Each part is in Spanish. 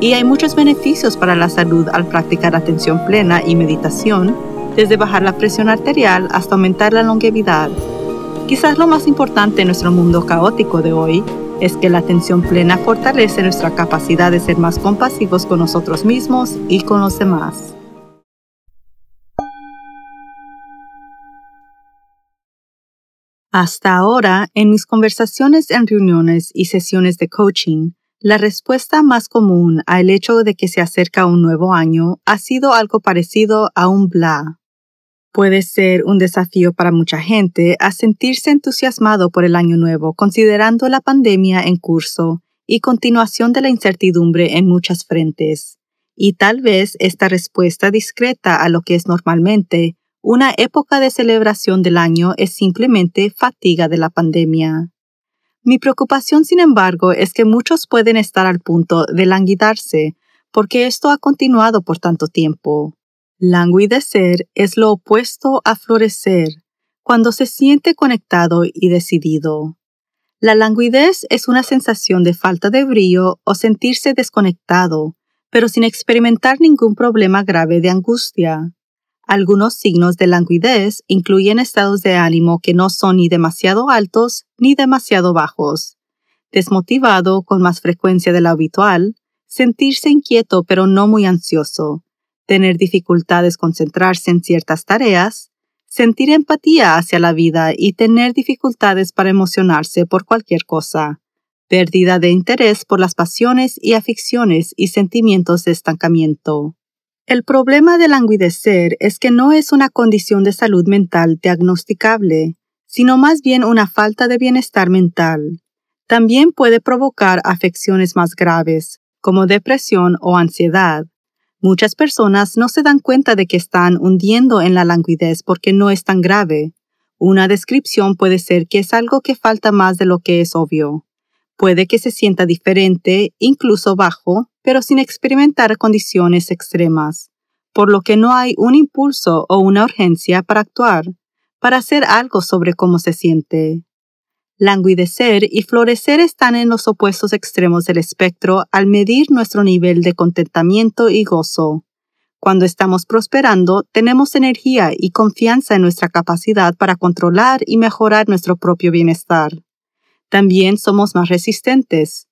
y hay muchos beneficios para la salud al practicar atención plena y meditación, desde bajar la presión arterial hasta aumentar la longevidad. Quizás lo más importante en nuestro mundo caótico de hoy es que la atención plena fortalece nuestra capacidad de ser más compasivos con nosotros mismos y con los demás. Hasta ahora, en mis conversaciones en reuniones y sesiones de coaching, la respuesta más común al hecho de que se acerca un nuevo año ha sido algo parecido a un bla. Puede ser un desafío para mucha gente a sentirse entusiasmado por el año nuevo considerando la pandemia en curso y continuación de la incertidumbre en muchas frentes. Y tal vez esta respuesta discreta a lo que es normalmente una época de celebración del año es simplemente fatiga de la pandemia. Mi preocupación, sin embargo, es que muchos pueden estar al punto de languidarse, porque esto ha continuado por tanto tiempo. Languidecer es lo opuesto a florecer, cuando se siente conectado y decidido. La languidez es una sensación de falta de brillo o sentirse desconectado, pero sin experimentar ningún problema grave de angustia. Algunos signos de languidez incluyen estados de ánimo que no son ni demasiado altos ni demasiado bajos, desmotivado con más frecuencia de lo habitual, sentirse inquieto pero no muy ansioso, tener dificultades concentrarse en ciertas tareas, sentir empatía hacia la vida y tener dificultades para emocionarse por cualquier cosa, pérdida de interés por las pasiones y aficiones y sentimientos de estancamiento. El problema de languidecer es que no es una condición de salud mental diagnosticable, sino más bien una falta de bienestar mental. También puede provocar afecciones más graves, como depresión o ansiedad. Muchas personas no se dan cuenta de que están hundiendo en la languidez porque no es tan grave. Una descripción puede ser que es algo que falta más de lo que es obvio. Puede que se sienta diferente, incluso bajo, pero sin experimentar condiciones extremas, por lo que no hay un impulso o una urgencia para actuar, para hacer algo sobre cómo se siente. Languidecer y florecer están en los opuestos extremos del espectro al medir nuestro nivel de contentamiento y gozo. Cuando estamos prosperando, tenemos energía y confianza en nuestra capacidad para controlar y mejorar nuestro propio bienestar también somos más resistentes.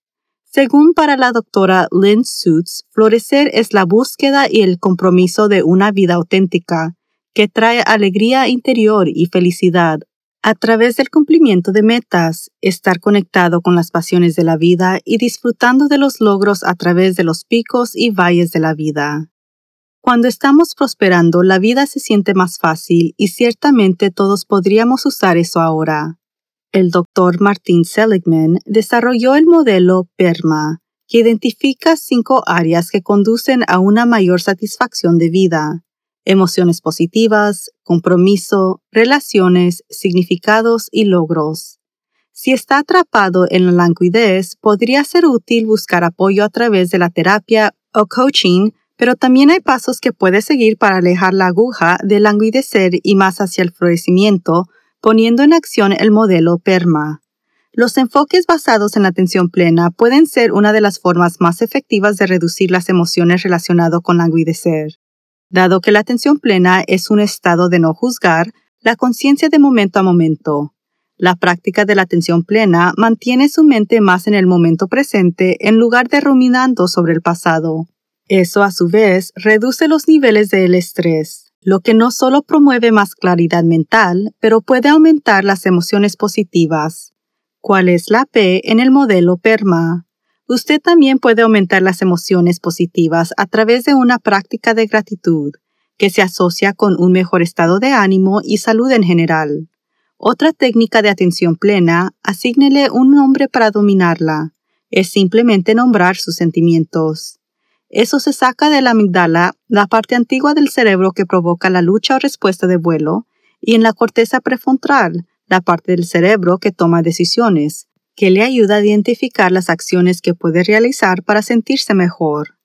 Según para la doctora Lynn Suits, florecer es la búsqueda y el compromiso de una vida auténtica, que trae alegría interior y felicidad a través del cumplimiento de metas, estar conectado con las pasiones de la vida y disfrutando de los logros a través de los picos y valles de la vida. Cuando estamos prosperando, la vida se siente más fácil y ciertamente todos podríamos usar eso ahora el Dr. Martin Seligman desarrolló el modelo PERMA, que identifica cinco áreas que conducen a una mayor satisfacción de vida. Emociones positivas, compromiso, relaciones, significados y logros. Si está atrapado en la languidez, podría ser útil buscar apoyo a través de la terapia o coaching, pero también hay pasos que puede seguir para alejar la aguja del languidecer y más hacia el florecimiento, poniendo en acción el modelo PERMA. Los enfoques basados en la atención plena pueden ser una de las formas más efectivas de reducir las emociones relacionadas con languidecer. Dado que la atención plena es un estado de no juzgar, la conciencia de momento a momento. La práctica de la atención plena mantiene su mente más en el momento presente en lugar de ruminando sobre el pasado. Eso a su vez reduce los niveles del estrés lo que no solo promueve más claridad mental, pero puede aumentar las emociones positivas. ¿Cuál es la P en el modelo PERMA? Usted también puede aumentar las emociones positivas a través de una práctica de gratitud, que se asocia con un mejor estado de ánimo y salud en general. Otra técnica de atención plena, asígnele un nombre para dominarla. Es simplemente nombrar sus sentimientos. Eso se saca de la amígdala, la parte antigua del cerebro que provoca la lucha o respuesta de vuelo, y en la corteza prefrontal, la parte del cerebro que toma decisiones, que le ayuda a identificar las acciones que puede realizar para sentirse mejor.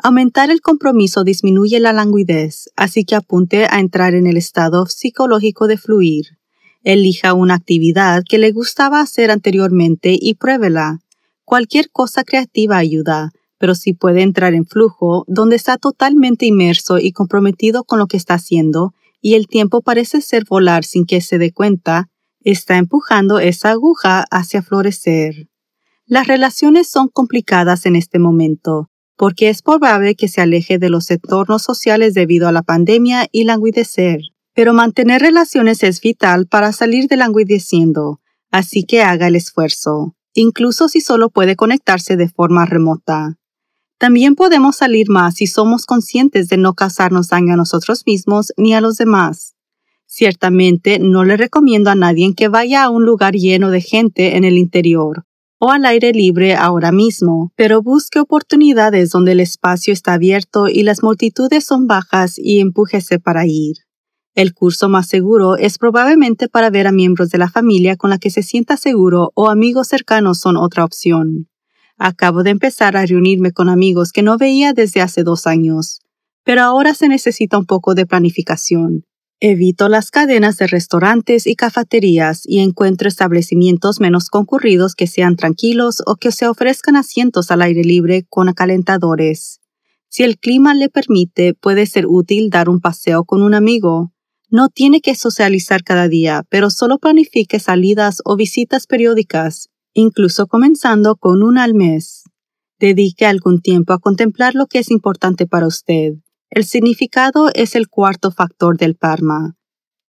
Aumentar el compromiso disminuye la languidez, así que apunte a entrar en el estado psicológico de fluir. Elija una actividad que le gustaba hacer anteriormente y pruébela. Cualquier cosa creativa ayuda, pero si puede entrar en flujo, donde está totalmente inmerso y comprometido con lo que está haciendo, y el tiempo parece ser volar sin que se dé cuenta, está empujando esa aguja hacia florecer. Las relaciones son complicadas en este momento, porque es probable que se aleje de los entornos sociales debido a la pandemia y languidecer. Pero mantener relaciones es vital para salir de languideciendo, así que haga el esfuerzo, incluso si solo puede conectarse de forma remota. También podemos salir más si somos conscientes de no causarnos daño a nosotros mismos ni a los demás. Ciertamente no le recomiendo a nadie que vaya a un lugar lleno de gente en el interior o al aire libre ahora mismo, pero busque oportunidades donde el espacio está abierto y las multitudes son bajas y empújese para ir. El curso más seguro es probablemente para ver a miembros de la familia con la que se sienta seguro o amigos cercanos son otra opción. Acabo de empezar a reunirme con amigos que no veía desde hace dos años, pero ahora se necesita un poco de planificación. Evito las cadenas de restaurantes y cafeterías y encuentro establecimientos menos concurridos que sean tranquilos o que se ofrezcan asientos al aire libre con acalentadores. Si el clima le permite, puede ser útil dar un paseo con un amigo. No tiene que socializar cada día, pero solo planifique salidas o visitas periódicas, incluso comenzando con una al mes. Dedique algún tiempo a contemplar lo que es importante para usted el significado es el cuarto factor del Parma.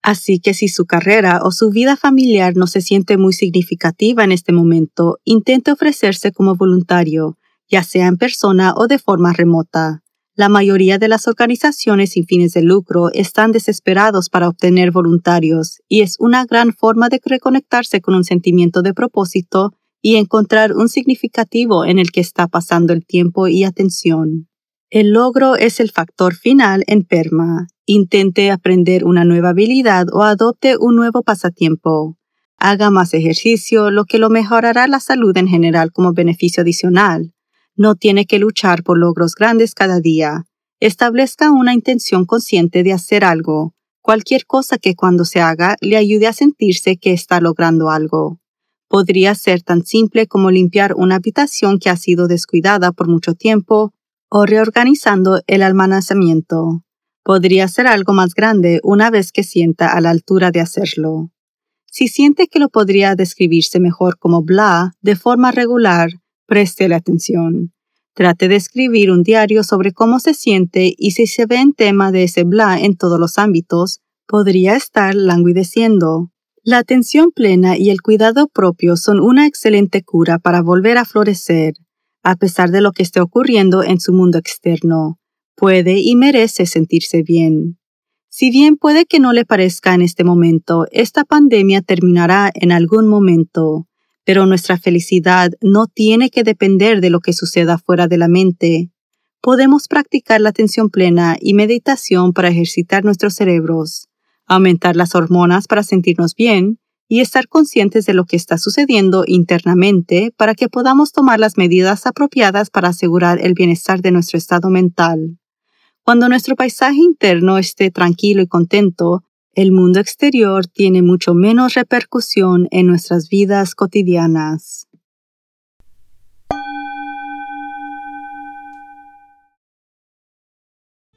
Así que si su carrera o su vida familiar no se siente muy significativa en este momento, intente ofrecerse como voluntario, ya sea en persona o de forma remota. La mayoría de las organizaciones sin fines de lucro están desesperados para obtener voluntarios y es una gran forma de reconectarse con un sentimiento de propósito y encontrar un significativo en el que está pasando el tiempo y atención. El logro es el factor final en PERMA. Intente aprender una nueva habilidad o adopte un nuevo pasatiempo. Haga más ejercicio, lo que lo mejorará la salud en general como beneficio adicional. No tiene que luchar por logros grandes cada día. Establezca una intención consciente de hacer algo, cualquier cosa que cuando se haga le ayude a sentirse que está logrando algo. Podría ser tan simple como limpiar una habitación que ha sido descuidada por mucho tiempo o reorganizando el almacenamiento. Podría ser algo más grande una vez que sienta a la altura de hacerlo. Si siente que lo podría describirse mejor como bla de forma regular, preste la atención. Trate de escribir un diario sobre cómo se siente y si se ve en tema de ese bla en todos los ámbitos, podría estar languideciendo. La atención plena y el cuidado propio son una excelente cura para volver a florecer a pesar de lo que esté ocurriendo en su mundo externo. Puede y merece sentirse bien. Si bien puede que no le parezca en este momento, esta pandemia terminará en algún momento, pero nuestra felicidad no tiene que depender de lo que suceda fuera de la mente. Podemos practicar la atención plena y meditación para ejercitar nuestros cerebros, aumentar las hormonas para sentirnos bien y estar conscientes de lo que está sucediendo internamente para que podamos tomar las medidas apropiadas para asegurar el bienestar de nuestro estado mental. Cuando nuestro paisaje interno esté tranquilo y contento, el mundo exterior tiene mucho menos repercusión en nuestras vidas cotidianas.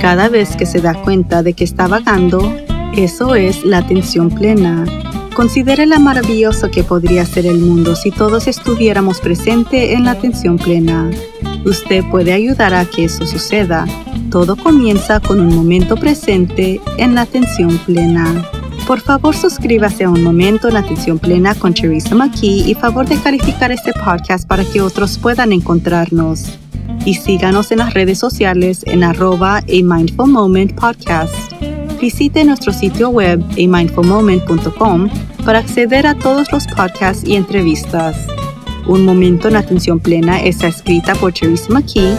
Cada vez que se da cuenta de que está vagando, eso es la atención plena. Considere la maravilloso que podría ser el mundo si todos estuviéramos presentes en la atención plena. Usted puede ayudar a que eso suceda. Todo comienza con un momento presente en la atención plena. Por favor, suscríbase a Un Momento en Atención Plena con Teresa McKee y favor de calificar este podcast para que otros puedan encontrarnos. Y síganos en las redes sociales en arroba a Mindful Moment Podcast. Visite nuestro sitio web amindfulmoment.com para acceder a todos los podcasts y entrevistas. Un Momento en Atención Plena está escrita por Teresa McKee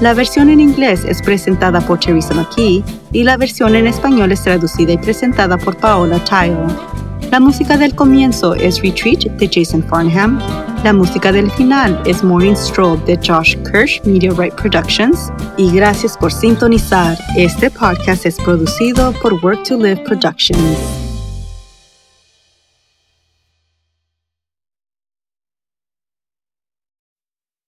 la versión en inglés es presentada por Teresa McKee y la versión en español es traducida y presentada por Paola Tile. La música del comienzo es Retreat de Jason Farnham. La música del final es Morning Stroll de Josh Kirsch Media Right Productions. Y gracias por sintonizar. Este podcast es producido por Work to Live Productions.